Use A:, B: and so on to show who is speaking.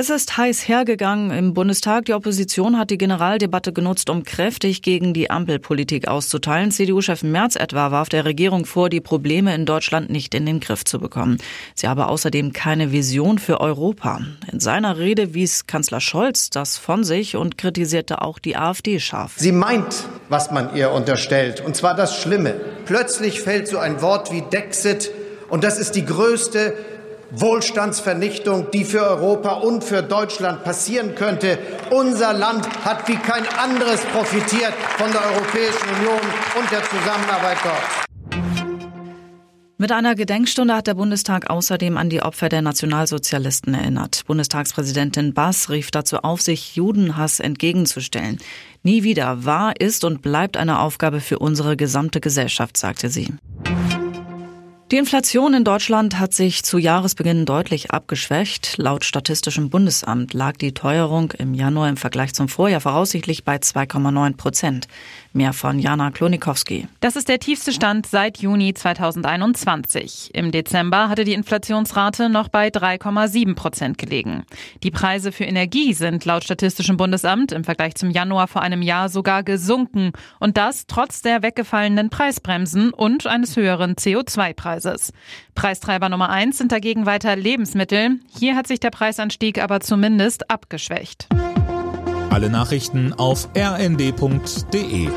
A: Es ist heiß hergegangen im Bundestag. Die Opposition hat die Generaldebatte genutzt, um kräftig gegen die Ampelpolitik auszuteilen. CDU-Chef Merz etwa warf der Regierung vor, die Probleme in Deutschland nicht in den Griff zu bekommen. Sie habe außerdem keine Vision für Europa. In seiner Rede wies Kanzler Scholz das von sich und kritisierte auch die AfD scharf.
B: Sie meint, was man ihr unterstellt, und zwar das Schlimme. Plötzlich fällt so ein Wort wie Dexit, und das ist die größte Wohlstandsvernichtung, die für Europa und für Deutschland passieren könnte. Unser Land hat wie kein anderes profitiert von der Europäischen Union und der Zusammenarbeit dort.
A: Mit einer Gedenkstunde hat der Bundestag außerdem an die Opfer der Nationalsozialisten erinnert. Bundestagspräsidentin Bass rief dazu auf, sich Judenhass entgegenzustellen. Nie wieder war, ist und bleibt eine Aufgabe für unsere gesamte Gesellschaft, sagte sie. Die Inflation in Deutschland hat sich zu Jahresbeginn deutlich abgeschwächt. Laut Statistischem Bundesamt lag die Teuerung im Januar im Vergleich zum Vorjahr voraussichtlich bei 2,9 Prozent. Mehr von Jana Klonikowski.
C: Das ist der tiefste Stand seit Juni 2021. Im Dezember hatte die Inflationsrate noch bei 3,7 Prozent gelegen. Die Preise für Energie sind laut Statistischem Bundesamt im Vergleich zum Januar vor einem Jahr sogar gesunken. Und das trotz der weggefallenen Preisbremsen und eines höheren CO2-Preises. Preistreiber Nummer eins sind dagegen weiter Lebensmittel. Hier hat sich der Preisanstieg aber zumindest abgeschwächt.
D: Alle Nachrichten auf rnd.de